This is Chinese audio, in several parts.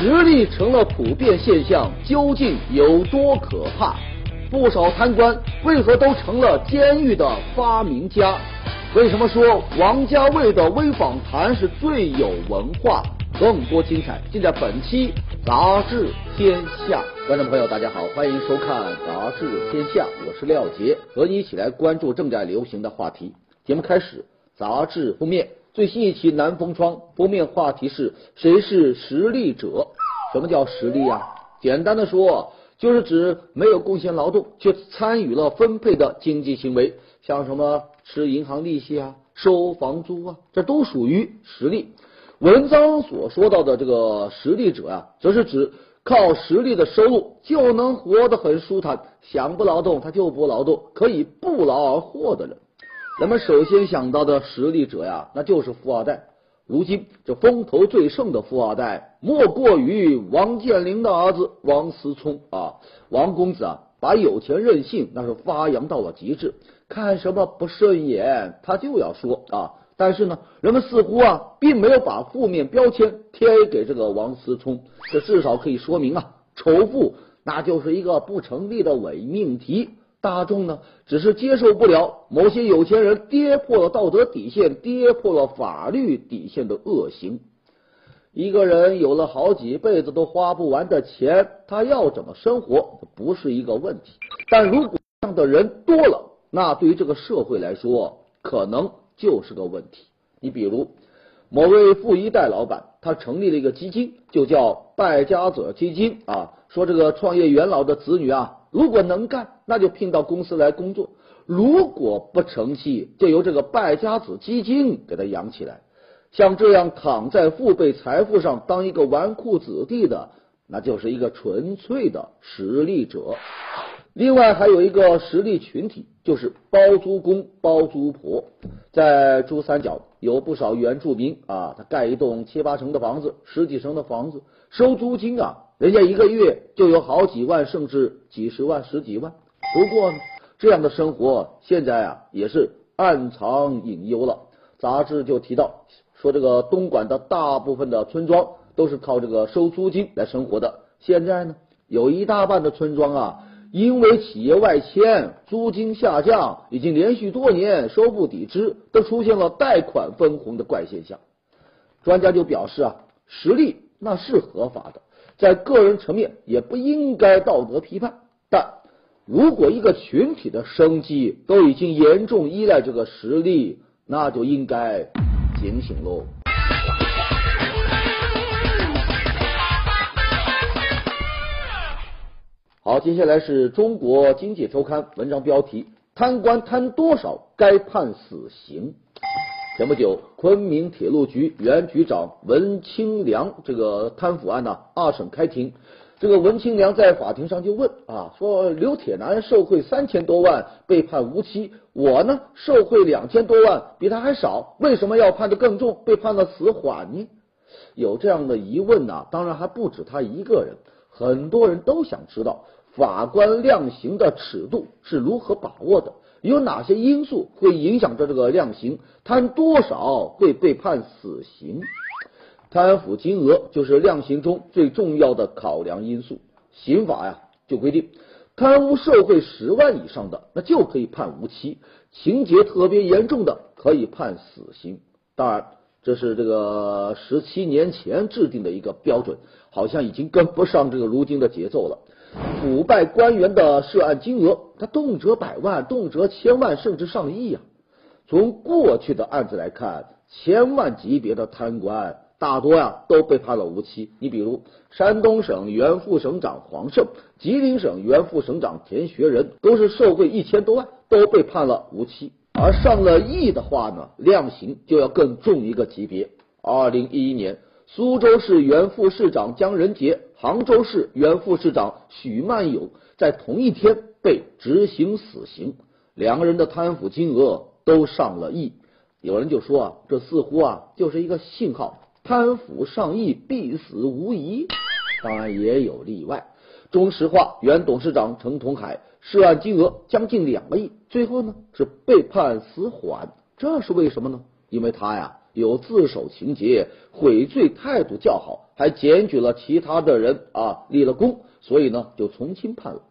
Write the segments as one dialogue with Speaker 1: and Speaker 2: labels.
Speaker 1: 实力成了普遍现象，究竟有多可怕？不少贪官为何都成了监狱的发明家？为什么说王家卫的微访谈是最有文化？更多精彩尽在本期杂志天下。观众朋友，大家好，欢迎收看杂志天下，我是廖杰，和你一起来关注正在流行的话题。节目开始，杂志封面最新一期南风窗封面话题是谁是实力者？什么叫实力啊？简单的说，就是指没有贡献劳动却参与了分配的经济行为，像什么吃银行利息啊、收房租啊，这都属于实力。文章所说到的这个实力者啊，则是指靠实力的收入就能活得很舒坦，想不劳动他就不劳动，可以不劳而获的人。人们首先想到的实力者呀，那就是富二代。如今这风头最盛的富二代，莫过于王健林的儿子王思聪啊。王公子啊，把有钱任性那是发扬到了极致，看什么不顺眼他就要说啊。但是呢，人们似乎啊，并没有把负面标签贴给这个王思聪，这至少可以说明啊，仇富那就是一个不成立的伪命题。大众呢，只是接受不了某些有钱人跌破了道德底线、跌破了法律底线的恶行。一个人有了好几辈子都花不完的钱，他要怎么生活不是一个问题。但如果这样的人多了，那对于这个社会来说，可能就是个问题。你比如某位富一代老板，他成立了一个基金，就叫败家子基金啊，说这个创业元老的子女啊。如果能干，那就聘到公司来工作；如果不成器，就由这个败家子基金给他养起来。像这样躺在父辈财富上当一个纨绔子弟的，那就是一个纯粹的实力者。另外还有一个实力群体，就是包租公、包租婆。在珠三角有不少原住民啊，他盖一栋七八层的房子、十几层的房子，收租金啊。人家一个月就有好几万，甚至几十万、十几万。不过呢，这样的生活现在啊也是暗藏隐忧了。杂志就提到说，这个东莞的大部分的村庄都是靠这个收租金来生活的。现在呢，有一大半的村庄啊，因为企业外迁，租金下降，已经连续多年收不抵支，都出现了贷款分红的怪现象。专家就表示啊，实力那是合法的。在个人层面也不应该道德批判，但如果一个群体的生计都已经严重依赖这个实力，那就应该警醒喽。好，接下来是中国经济周刊文章标题：贪官贪多少该判死刑？前不久，昆明铁路局原局长文清良这个贪腐案呢，二审开庭。这个文清良在法庭上就问啊，说刘铁男受贿三千多万被判无期，我呢受贿两千多万比他还少，为什么要判的更重，被判了死缓呢？有这样的疑问呢，当然还不止他一个人，很多人都想知道法官量刑的尺度是如何把握的。有哪些因素会影响着这个量刑？贪多少会被判死刑？贪腐金额就是量刑中最重要的考量因素。刑法呀就规定，贪污受贿十万以上的，那就可以判无期；情节特别严重的，可以判死刑。当然，这是这个十七年前制定的一个标准，好像已经跟不上这个如今的节奏了。腐败官员的涉案金额，他动辄百万，动辄千万，甚至上亿啊！从过去的案子来看，千万级别的贪官大多呀都被判了无期。你比如山东省原副省长黄胜，吉林省原副省长田学仁，都是受贿一千多万，都被判了无期。而上了亿的话呢，量刑就要更重一个级别。二零一一年。苏州市原副市长姜仁杰、杭州市原副市长许曼友在同一天被执行死刑，两个人的贪腐金额都上了亿。有人就说啊，这似乎啊就是一个信号，贪腐上亿必死无疑。当然也有例外，中石化原董事长陈同海涉案金额将近两个亿，最后呢是被判死缓，这是为什么呢？因为他呀有自首情节，悔罪态度较好，还检举了其他的人啊，立了功，所以呢就从轻判了。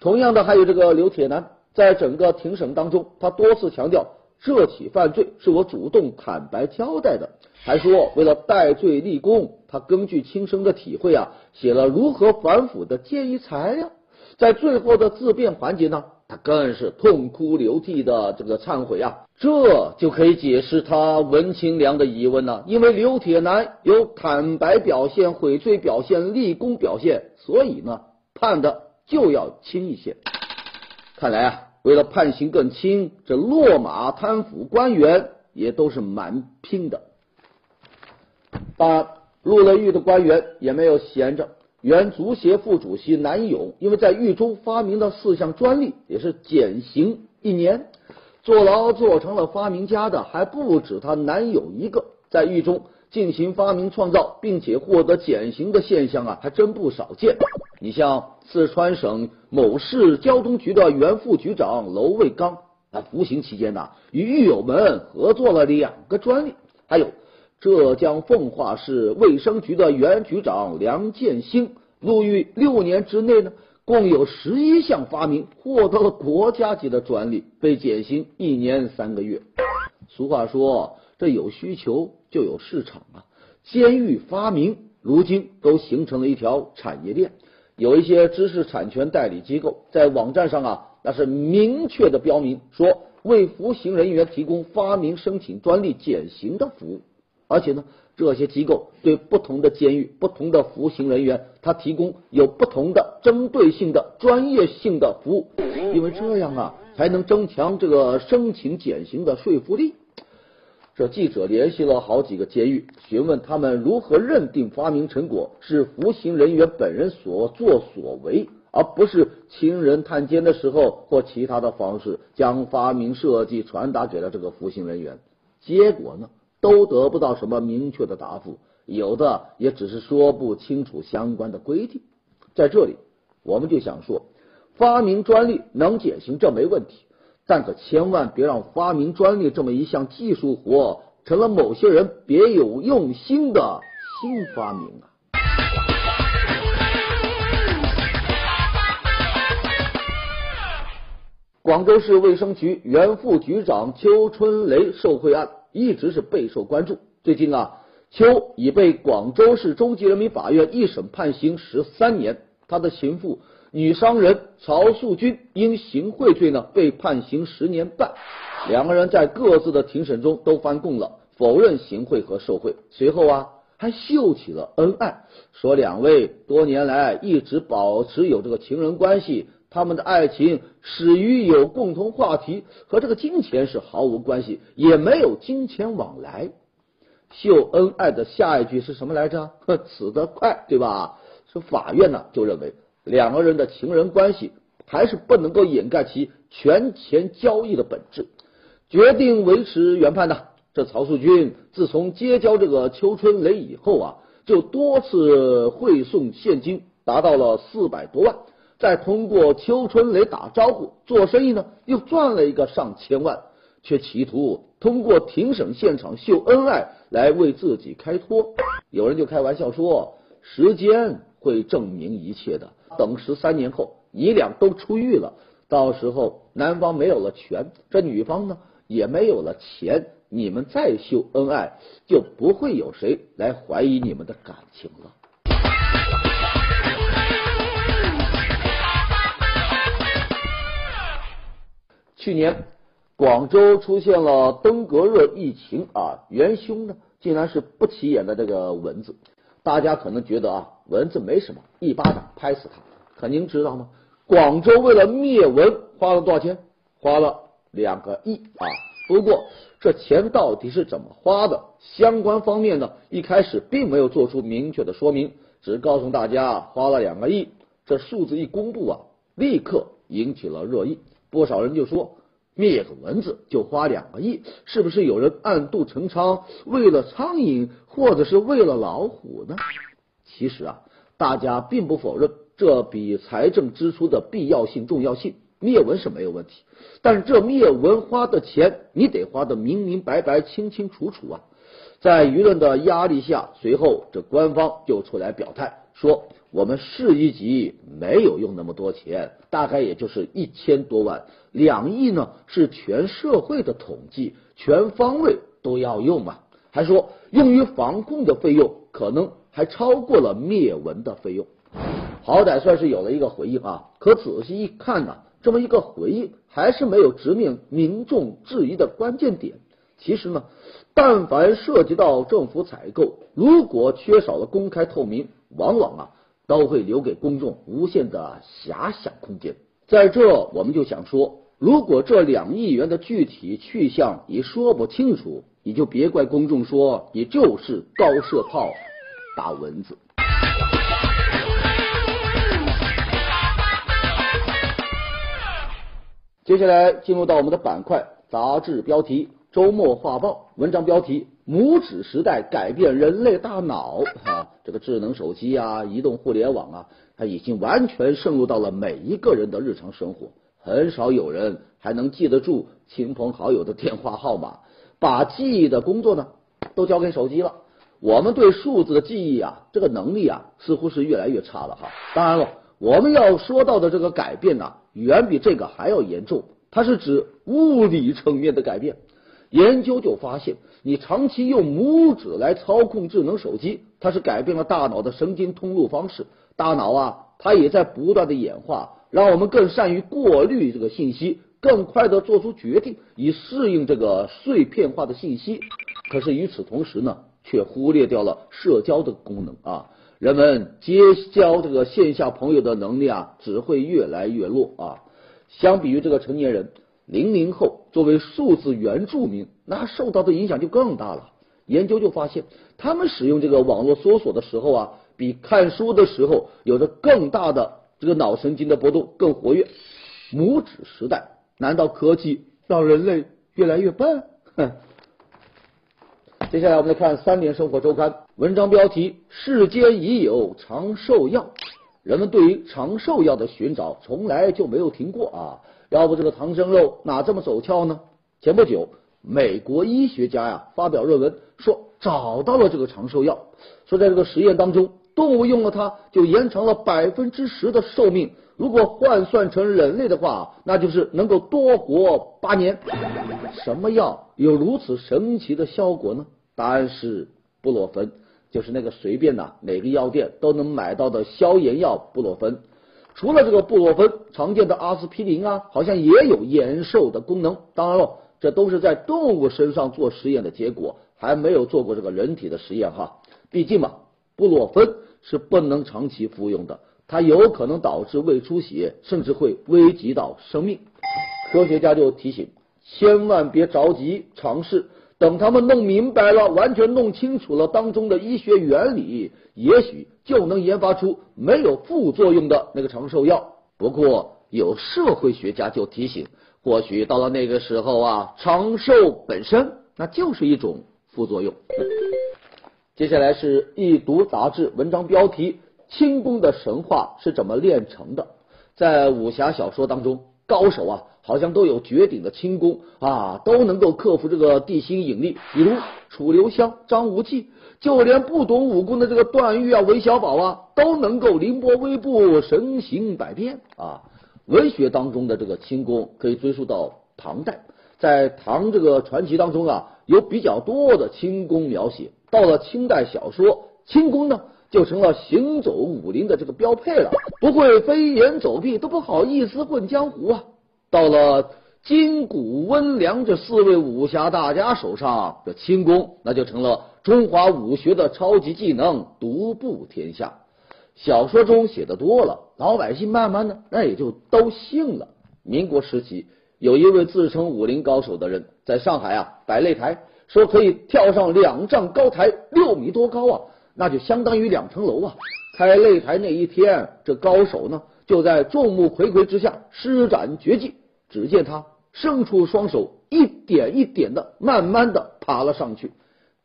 Speaker 1: 同样的，还有这个刘铁男，在整个庭审当中，他多次强调这起犯罪是我主动坦白交代的，还说为了戴罪立功，他根据亲身的体会啊，写了如何反腐的建议材料。在最后的自辩环节呢，他更是痛哭流涕的这个忏悔啊，这就可以解释他文清良的疑问了。因为刘铁男有坦白表现、悔罪表现、立功表现，所以呢判的就要轻一些。看来啊，为了判刑更轻，这落马贪腐官员也都是蛮拼的。当然，入了狱的官员也没有闲着。原足协副主席南勇，因为在狱中发明的四项专利，也是减刑一年。坐牢做成了发明家的还不止他南勇一个，在狱中进行发明创造，并且获得减刑的现象啊，还真不少见。你像四川省某市交通局的原副局长娄卫刚，啊，服刑期间呢，与狱友们合作了两个专利，还有。浙江奉化市卫生局的原局长梁建兴入狱六年之内呢，共有十一项发明获得了国家级的专利，被减刑一年三个月。俗话说，这有需求就有市场啊。监狱发明如今都形成了一条产业链，有一些知识产权代理机构在网站上啊，那是明确的标明说为服刑人员提供发明申请专利减刑的服务。而且呢，这些机构对不同的监狱、不同的服刑人员，他提供有不同的针对性的专业性的服务，因为这样啊，才能增强这个申请减刑的说服力。这记者联系了好几个监狱，询问他们如何认定发明成果是服刑人员本人所作所为，而不是亲人探监的时候或其他的方式将发明设计传达给了这个服刑人员。结果呢？都得不到什么明确的答复，有的也只是说不清楚相关的规定。在这里，我们就想说，发明专利能减刑，这没问题，但可千万别让发明专利这么一项技术活成了某些人别有用心的新发明啊！广州市卫生局原副局长邱春雷受贿案。一直是备受关注。最近啊，邱已被广州市中级人民法院一审判刑十三年，他的情妇女商人曹素君因行贿罪呢被判刑十年半。两个人在各自的庭审中都翻供了，否认行贿和受贿。随后啊，还秀起了恩爱，说两位多年来一直保持有这个情人关系。他们的爱情始于有共同话题，和这个金钱是毫无关系，也没有金钱往来。秀恩爱的下一句是什么来着？死得快，对吧？这法院呢就认为两个人的情人关系还是不能够掩盖其权钱交易的本质，决定维持原判的。这曹素君自从结交这个邱春雷以后啊，就多次汇送现金，达到了四百多万。再通过邱春雷打招呼做生意呢，又赚了一个上千万，却企图通过庭审现场秀恩爱来为自己开脱。有人就开玩笑说，时间会证明一切的。等十三年后，你俩都出狱了，到时候男方没有了权，这女方呢也没有了钱，你们再秀恩爱，就不会有谁来怀疑你们的感情了。去年广州出现了登革热疫情啊，元凶呢竟然是不起眼的这个蚊子。大家可能觉得啊，蚊子没什么，一巴掌拍死它。可您知道吗？广州为了灭蚊花了多少钱？花了两个亿啊！不过这钱到底是怎么花的？相关方面呢一开始并没有做出明确的说明，只告诉大家花了两个亿。这数字一公布啊，立刻引起了热议。不少人就说，灭个蚊子就花两个亿，是不是有人暗度陈仓，为了苍蝇或者是为了老虎呢？其实啊，大家并不否认这笔财政支出的必要性、重要性，灭蚊是没有问题。但是这灭蚊花的钱，你得花的明明白白、清清楚楚啊！在舆论的压力下，随后这官方就出来表态说，我们市一级没有用那么多钱，大概也就是一千多万，两亿呢是全社会的统计，全方位都要用嘛。还说用于防控的费用可能还超过了灭蚊的费用，好歹算是有了一个回应啊。可仔细一看呢，这么一个回应还是没有直面民众质疑的关键点。其实呢，但凡涉及到政府采购，如果缺少了公开透明，往往啊都会留给公众无限的遐想空间。在这，我们就想说，如果这两亿元的具体去向你说不清楚，你就别怪公众说你就是高射炮打蚊子。接下来进入到我们的板块，杂志标题。周末画报文章标题：拇指时代改变人类大脑 啊！这个智能手机啊，移动互联网啊，它已经完全渗入到了每一个人的日常生活。很少有人还能记得住亲朋好友的电话号码，把记忆的工作呢都交给手机了。我们对数字的记忆啊，这个能力啊，似乎是越来越差了哈。当然了，我们要说到的这个改变呢，远比这个还要严重，它是指物理层面的改变。研究就发现，你长期用拇指来操控智能手机，它是改变了大脑的神经通路方式。大脑啊，它也在不断的演化，让我们更善于过滤这个信息，更快的做出决定，以适应这个碎片化的信息。可是与此同时呢，却忽略掉了社交的功能啊！人们结交这个线下朋友的能力啊，只会越来越弱啊！相比于这个成年人。零零后作为数字原住民，那受到的影响就更大了。研究就发现，他们使用这个网络搜索的时候啊，比看书的时候有着更大的这个脑神经的波动，更活跃。拇指时代，难道科技让人类越来越笨？哼！接下来我们来看《三联生活周刊》文章标题：世间已有长寿药。人们对于长寿药的寻找从来就没有停过啊。要不这个唐僧肉哪这么走俏呢？前不久，美国医学家呀发表论文说找到了这个长寿药，说在这个实验当中，动物用了它就延长了百分之十的寿命。如果换算成人类的话，那就是能够多活八年。什么药有如此神奇的效果呢？答案是布洛芬，就是那个随便呐哪个药店都能买到的消炎药布洛芬。除了这个布洛芬，常见的阿司匹林啊，好像也有延寿的功能。当然了，这都是在动物身上做实验的结果，还没有做过这个人体的实验哈。毕竟嘛，布洛芬是不能长期服用的，它有可能导致胃出血，甚至会危及到生命。科学家就提醒，千万别着急尝试。等他们弄明白了，完全弄清楚了当中的医学原理，也许就能研发出没有副作用的那个长寿药。不过，有社会学家就提醒，或许到了那个时候啊，长寿本身那就是一种副作用。接下来是《一读》杂志文章标题：轻功的神话是怎么炼成的？在武侠小说当中。高手啊，好像都有绝顶的轻功啊，都能够克服这个地心引力。比如楚留香、张无忌，就连不懂武功的这个段誉啊、韦小宝啊，都能够凌波微步、神行百变啊。文学当中的这个轻功可以追溯到唐代，在唐这个传奇当中啊，有比较多的轻功描写。到了清代小说，轻功呢？就成了行走武林的这个标配了，不会飞檐走壁都不好意思混江湖啊。到了金谷温良这四位武侠大家手上，这轻功那就成了中华武学的超级技能，独步天下。小说中写的多了，老百姓慢慢的那也就都信了。民国时期，有一位自称武林高手的人，在上海啊摆擂台，说可以跳上两丈高台，六米多高啊。那就相当于两层楼啊！开擂台那一天，这高手呢就在众目睽睽之下施展绝技。只见他伸出双手，一点一点的慢慢的爬了上去。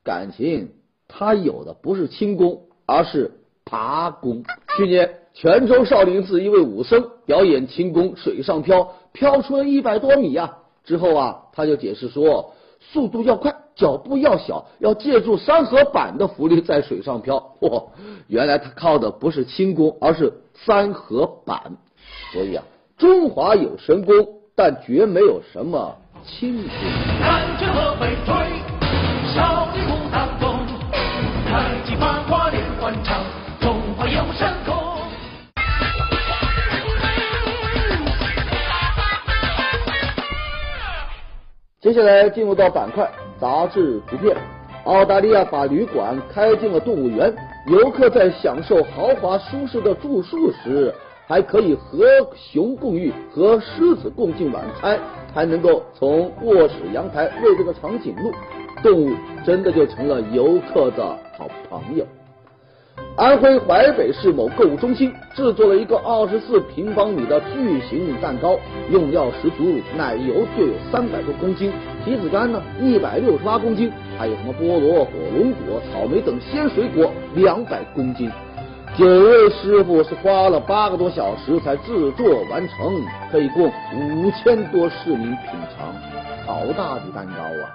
Speaker 1: 感情他有的不是轻功，而是爬功。去年泉州少林寺一位武僧表演轻功水上漂，漂出了一百多米啊！之后啊，他就解释说，速度要快。脚步要小，要借助三合板的浮力在水上漂。嚯，原来他靠的不是轻功，而是三合板。所以啊，中华有神功，但绝没有什么轻功。
Speaker 2: 南拳和北推，少林武当中，太极八卦连环掌，中华有神功。
Speaker 1: 接下来进入到板块杂志图片。澳大利亚把旅馆开进了动物园，游客在享受豪华舒适的住宿时，还可以和熊共浴，和狮子共进晚餐，还能够从卧室阳台喂这个长颈鹿，动物真的就成了游客的好朋友。安徽淮北市某购物中心制作了一个二十四平方米的巨型蛋糕，用料十足，奶油就有三百多公斤，提子干呢一百六十八公斤，还有什么菠萝、火龙果、草莓等鲜水果两百公斤。九位师傅是花了八个多小时才制作完成，可以供五千多市民品尝，好大的蛋糕啊！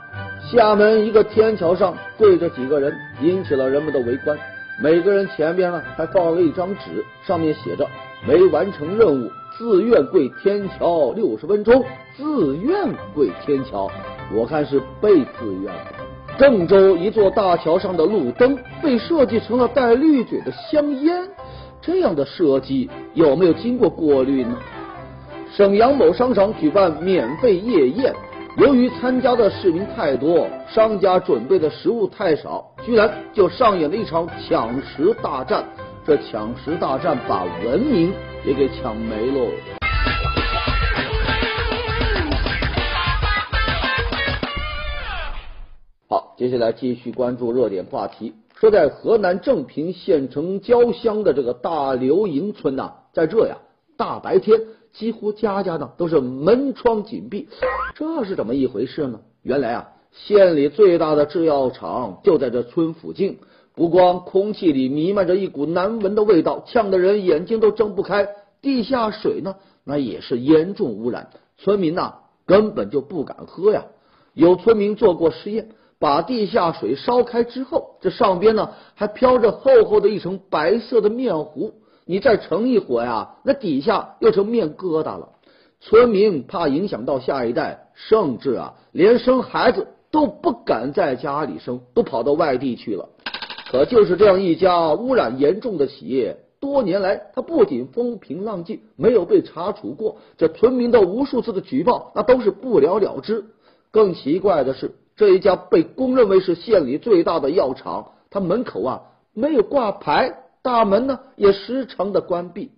Speaker 1: 厦门一个天桥上跪着几个人，引起了人们的围观。每个人前边呢还放了一张纸，上面写着“没完成任务，自愿跪天桥六十分钟”。自愿跪天桥，我看是被自愿的。郑州一座大桥上的路灯被设计成了带绿嘴的香烟，这样的设计有没有经过过滤呢？沈阳某商场举办免费夜宴。由于参加的市民太多，商家准备的食物太少，居然就上演了一场抢食大战。这抢食大战把文明也给抢没喽。接下来继续关注热点话题。说在河南正平县城郊乡的这个大刘营村呐，在这呀大白天。几乎家家呢都是门窗紧闭，这是怎么一回事呢？原来啊，县里最大的制药厂就在这村附近。不光空气里弥漫着一股难闻的味道，呛得人眼睛都睁不开。地下水呢，那也是严重污染，村民呐根本就不敢喝呀。有村民做过实验，把地下水烧开之后，这上边呢还飘着厚厚的一层白色的面糊。你再盛一火呀，那底下又成面疙瘩了。村民怕影响到下一代，甚至啊，连生孩子都不敢在家里生，都跑到外地去了。可就是这样一家污染严重的企业，多年来它不仅风平浪静，没有被查处过。这村民的无数次的举报，那都是不了了之。更奇怪的是，这一家被公认为是县里最大的药厂，它门口啊没有挂牌。大门呢也时常的关闭。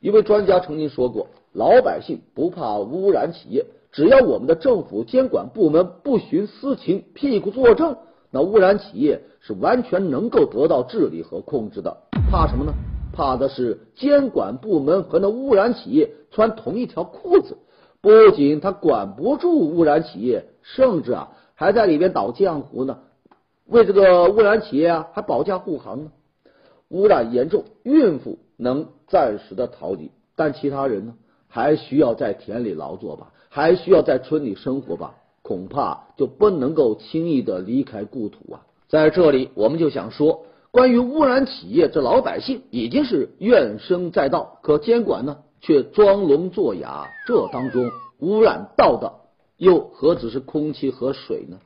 Speaker 1: 一位专家曾经说过：“老百姓不怕污染企业，只要我们的政府监管部门不徇私情、屁股作证，那污染企业是完全能够得到治理和控制的。怕什么呢？怕的是监管部门和那污染企业穿同一条裤子，不仅他管不住污染企业，甚至啊还在里边倒浆糊呢，为这个污染企业啊还保驾护航呢。”污染严重，孕妇能暂时的逃离，但其他人呢，还需要在田里劳作吧，还需要在村里生活吧，恐怕就不能够轻易的离开故土啊。在这里，我们就想说，关于污染企业，这老百姓已经是怨声载道，可监管呢却装聋作哑，这当中污染到的又何止是空气和水呢？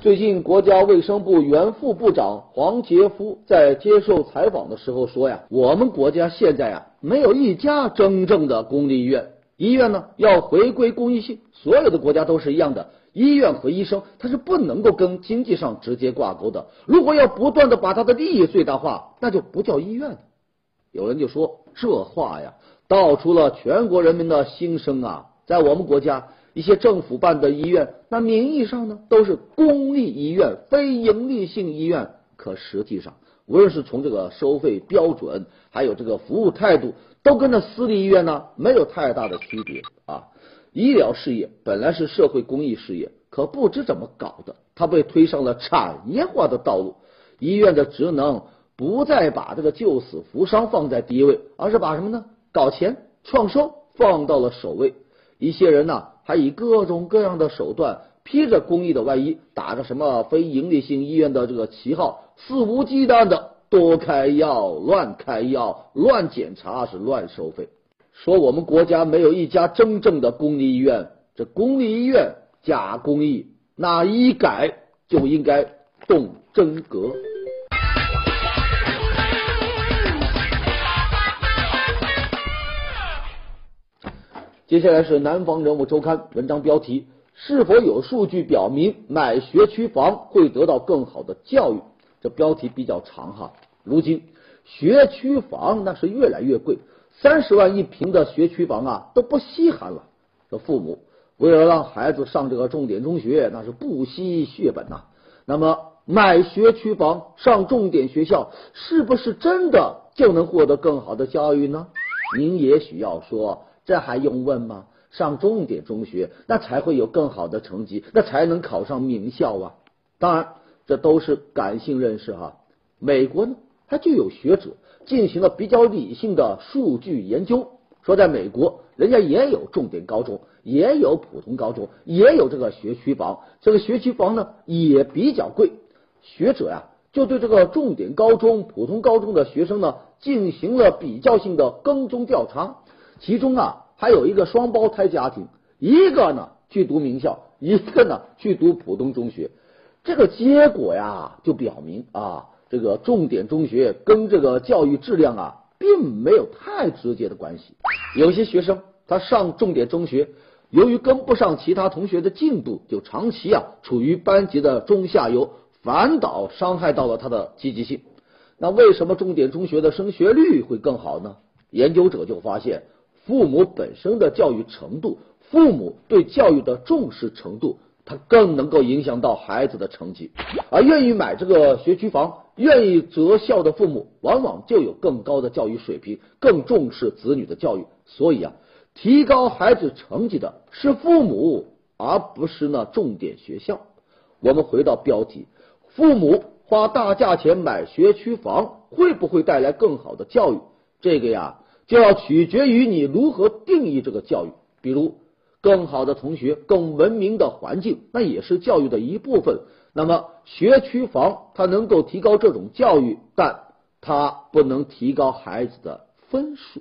Speaker 1: 最近，国家卫生部原副部长黄杰夫在接受采访的时候说呀：“我们国家现在啊，没有一家真正的公立医院，医院呢要回归公益性。所有的国家都是一样的，医院和医生它是不能够跟经济上直接挂钩的。如果要不断的把他的利益最大化，那就不叫医院。”有人就说这话呀，道出了全国人民的心声啊，在我们国家。一些政府办的医院，那名义上呢都是公立医院、非营利性医院，可实际上，无论是从这个收费标准，还有这个服务态度，都跟那私立医院呢没有太大的区别啊。医疗事业本来是社会公益事业，可不知怎么搞的，它被推上了产业化的道路。医院的职能不再把这个救死扶伤放在第一位，而是把什么呢？搞钱、创收放到了首位。一些人呢。还以各种各样的手段披着公益的外衣，打着什么非营利性医院的这个旗号，肆无忌惮的多开药、乱开药、乱检查，是乱收费。说我们国家没有一家真正的公立医院，这公立医院假公益，那医改就应该动真格。接下来是南方人物周刊文章标题：是否有数据表明买学区房会得到更好的教育？这标题比较长哈。如今学区房那是越来越贵，三十万一平的学区房啊都不稀罕了。这父母为了让孩子上这个重点中学，那是不惜血本呐。那么买学区房上重点学校，是不是真的就能获得更好的教育呢？您也许要说。这还用问吗？上重点中学，那才会有更好的成绩，那才能考上名校啊！当然，这都是感性认识哈。美国呢，它就有学者进行了比较理性的数据研究，说在美国，人家也有重点高中，也有普通高中，也有这个学区房，这个学区房呢也比较贵。学者呀，就对这个重点高中、普通高中的学生呢进行了比较性的跟踪调查。其中啊，还有一个双胞胎家庭，一个呢去读名校，一个呢去读普通中学。这个结果呀，就表明啊，这个重点中学跟这个教育质量啊，并没有太直接的关系。有些学生他上重点中学，由于跟不上其他同学的进度，就长期啊处于班级的中下游，反倒伤害到了他的积极性。那为什么重点中学的升学率会更好呢？研究者就发现。父母本身的教育程度，父母对教育的重视程度，它更能够影响到孩子的成绩。而愿意买这个学区房、愿意择校的父母，往往就有更高的教育水平，更重视子女的教育。所以啊，提高孩子成绩的是父母，而不是那重点学校。我们回到标题：父母花大价钱买学区房，会不会带来更好的教育？这个呀。就要取决于你如何定义这个教育。比如，更好的同学、更文明的环境，那也是教育的一部分。那么，学区房它能够提高这种教育，但它不能提高孩子的分数。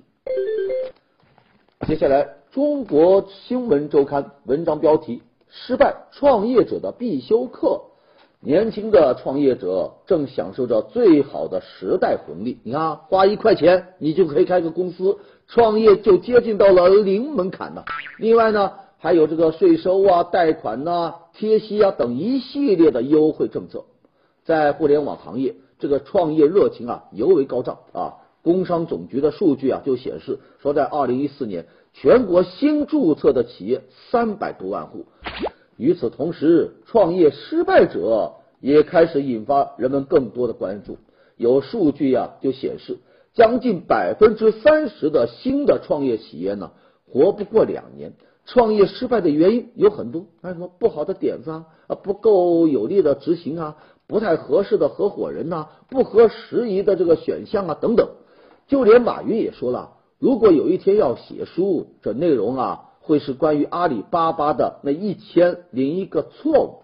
Speaker 1: 接下来，《中国新闻周刊》文章标题：失败创业者的必修课。年轻的创业者正享受着最好的时代红利。你看，花一块钱，你就可以开个公司，创业就接近到了零门槛呢。另外呢，还有这个税收啊、贷款呐、贴息啊等一系列的优惠政策。在互联网行业，这个创业热情啊尤为高涨啊。工商总局的数据啊就显示，说在二零一四年，全国新注册的企业三百多万户。与此同时，创业失败者也开始引发人们更多的关注。有数据呀，就显示，将近百分之三十的新的创业企业呢，活不过两年。创业失败的原因有很多，还有什么不好的点子啊，不够有力的执行啊，不太合适的合伙人呐，不合时宜的这个选项啊等等。就连马云也说了，如果有一天要写书，这内容啊。会是关于阿里巴巴的那一千零一个错误。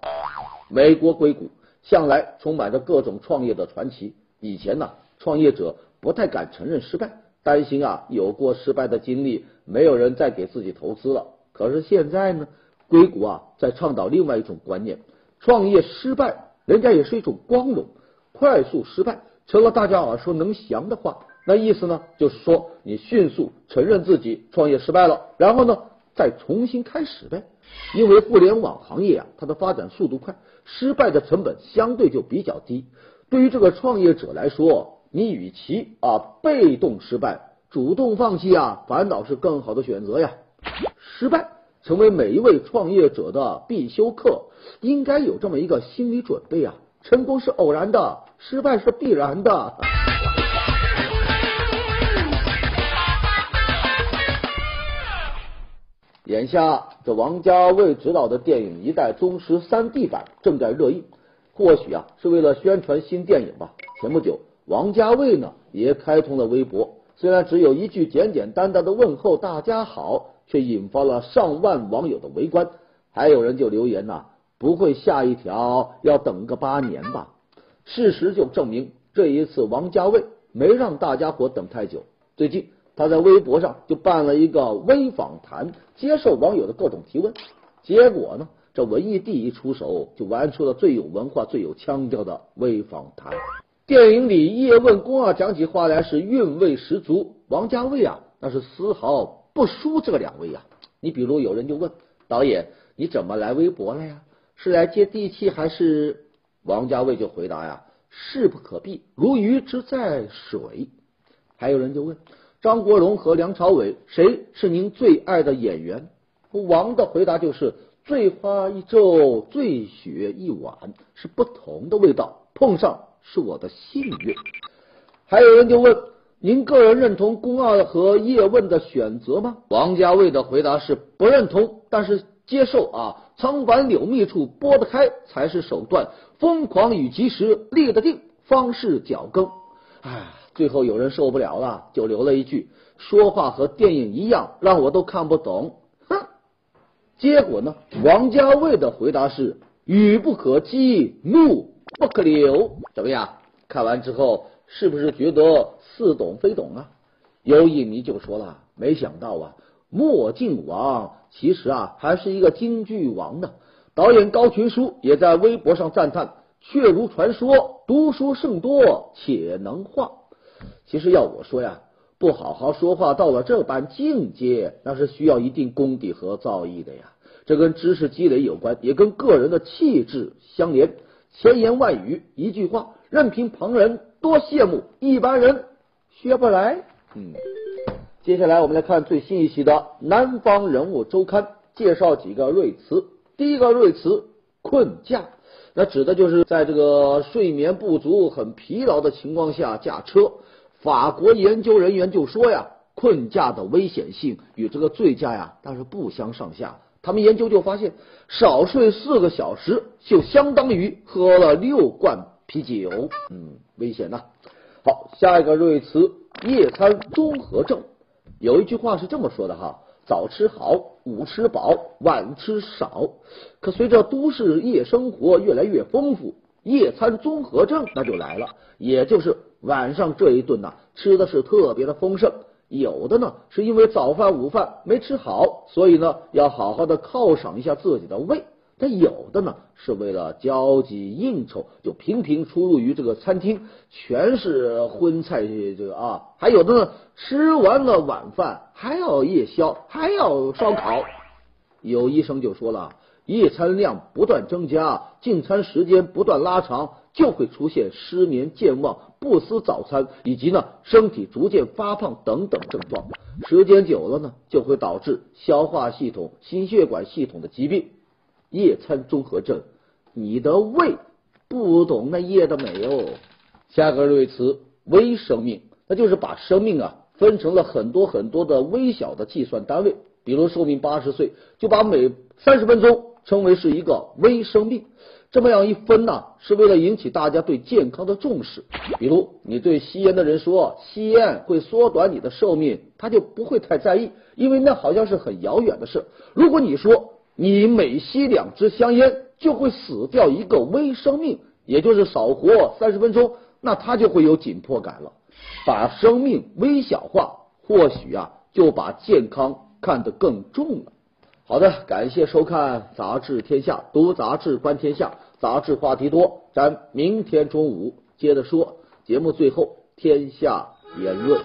Speaker 1: 美国硅谷向来充满着各种创业的传奇。以前呢，创业者不太敢承认失败，担心啊有过失败的经历，没有人再给自己投资了。可是现在呢，硅谷啊在倡导另外一种观念：创业失败，人家也是一种光荣。快速失败成了大家耳熟能详的话。那意思呢，就是说你迅速承认自己创业失败了，然后呢？再重新开始呗，因为互联网行业啊，它的发展速度快，失败的成本相对就比较低。对于这个创业者来说，你与其啊被动失败，主动放弃啊，反倒是更好的选择呀。失败成为每一位创业者的必修课，应该有这么一个心理准备啊。成功是偶然的，失败是必然的。眼下，这王家卫执导的电影《一代宗师》三 D 版正在热映，或许啊是为了宣传新电影吧。前不久，王家卫呢也开通了微博，虽然只有一句简简单单的问候“大家好”，却引发了上万网友的围观。还有人就留言呐：“不会下一条要等个八年吧？事实就证明，这一次王家卫没让大家伙等太久。最近他在微博上就办了一个微访谈，接受网友的各种提问。结果呢，这文艺帝一出手，就玩出了最有文化、最有腔调的微访谈。电影里叶问宫二讲起话来是韵味十足，王家卫啊那是丝毫不输这两位呀。你比如有人就问导演，你怎么来微博了呀？是来接地气还是？王家卫就回答呀，势不可避，如鱼之在水。还有人就问张国荣和梁朝伟谁是您最爱的演员？王的回答就是醉花一昼，醉雪一晚，是不同的味道，碰上是我的幸运。还有人就问您个人认同宫二和叶问的选择吗？王家卫的回答是不认同，但是接受啊。仓管柳密处，拨得开才是手段。疯狂与及时，立得定方是脚跟。唉，最后有人受不了了，就留了一句：“说话和电影一样，让我都看不懂。”哼！结果呢？王家卫的回答是：“语不可激，怒不可流。”怎么样？看完之后是不是觉得似懂非懂啊？有影迷就说了：“没想到啊，墨镜王。”其实啊，还是一个京剧王呢。导演高群书也在微博上赞叹：“确如传说，读书甚多，且能画。”其实要我说呀，不好好说话，到了这般境界，那是需要一定功底和造诣的呀。这跟知识积累有关，也跟个人的气质相连。千言万语，一句话，任凭旁人多羡慕，一般人学不来。嗯。接下来我们来看最新一期的《南方人物周刊》，介绍几个瑞词。第一个瑞词“困驾”，那指的就是在这个睡眠不足、很疲劳的情况下驾车。法国研究人员就说呀，困驾的危险性与这个醉驾呀，那是不相上下。他们研究就发现，少睡四个小时就相当于喝了六罐啤酒，嗯，危险呐。好，下一个瑞词“夜餐综合症”。有一句话是这么说的哈：早吃好，午吃饱，晚吃少。可随着都市夜生活越来越丰富，夜餐综合症那就来了。也就是晚上这一顿呐，吃的是特别的丰盛。有的呢是因为早饭、午饭没吃好，所以呢要好好的犒赏一下自己的胃。但有的呢，是为了交际应酬，就频频出入于这个餐厅，全是荤菜这个啊。还有的呢，吃完了晚饭还要夜宵，还要烧烤。有医生就说了，夜餐量不断增加，进餐时间不断拉长，就会出现失眠、健忘、不思早餐，以及呢身体逐渐发胖等等症状。时间久了呢，就会导致消化系统、心血管系统的疾病。夜餐综合症，你的胃不懂那夜的美哦。下个瑞词微生命，那就是把生命啊分成了很多很多的微小的计算单位。比如寿命八十岁，就把每三十分钟称为是一个微生命。这么样一分呢，是为了引起大家对健康的重视。比如你对吸烟的人说吸烟会缩短你的寿命，他就不会太在意，因为那好像是很遥远的事。如果你说，你每吸两支香烟，就会死掉一个微生命，也就是少活三十分钟，那他就会有紧迫感了。把生命微小化，或许啊，就把健康看得更重了。好的，感谢收看《杂志天下》，读杂志观天下，杂志话题多，咱明天中午接着说。节目最后，天下言论。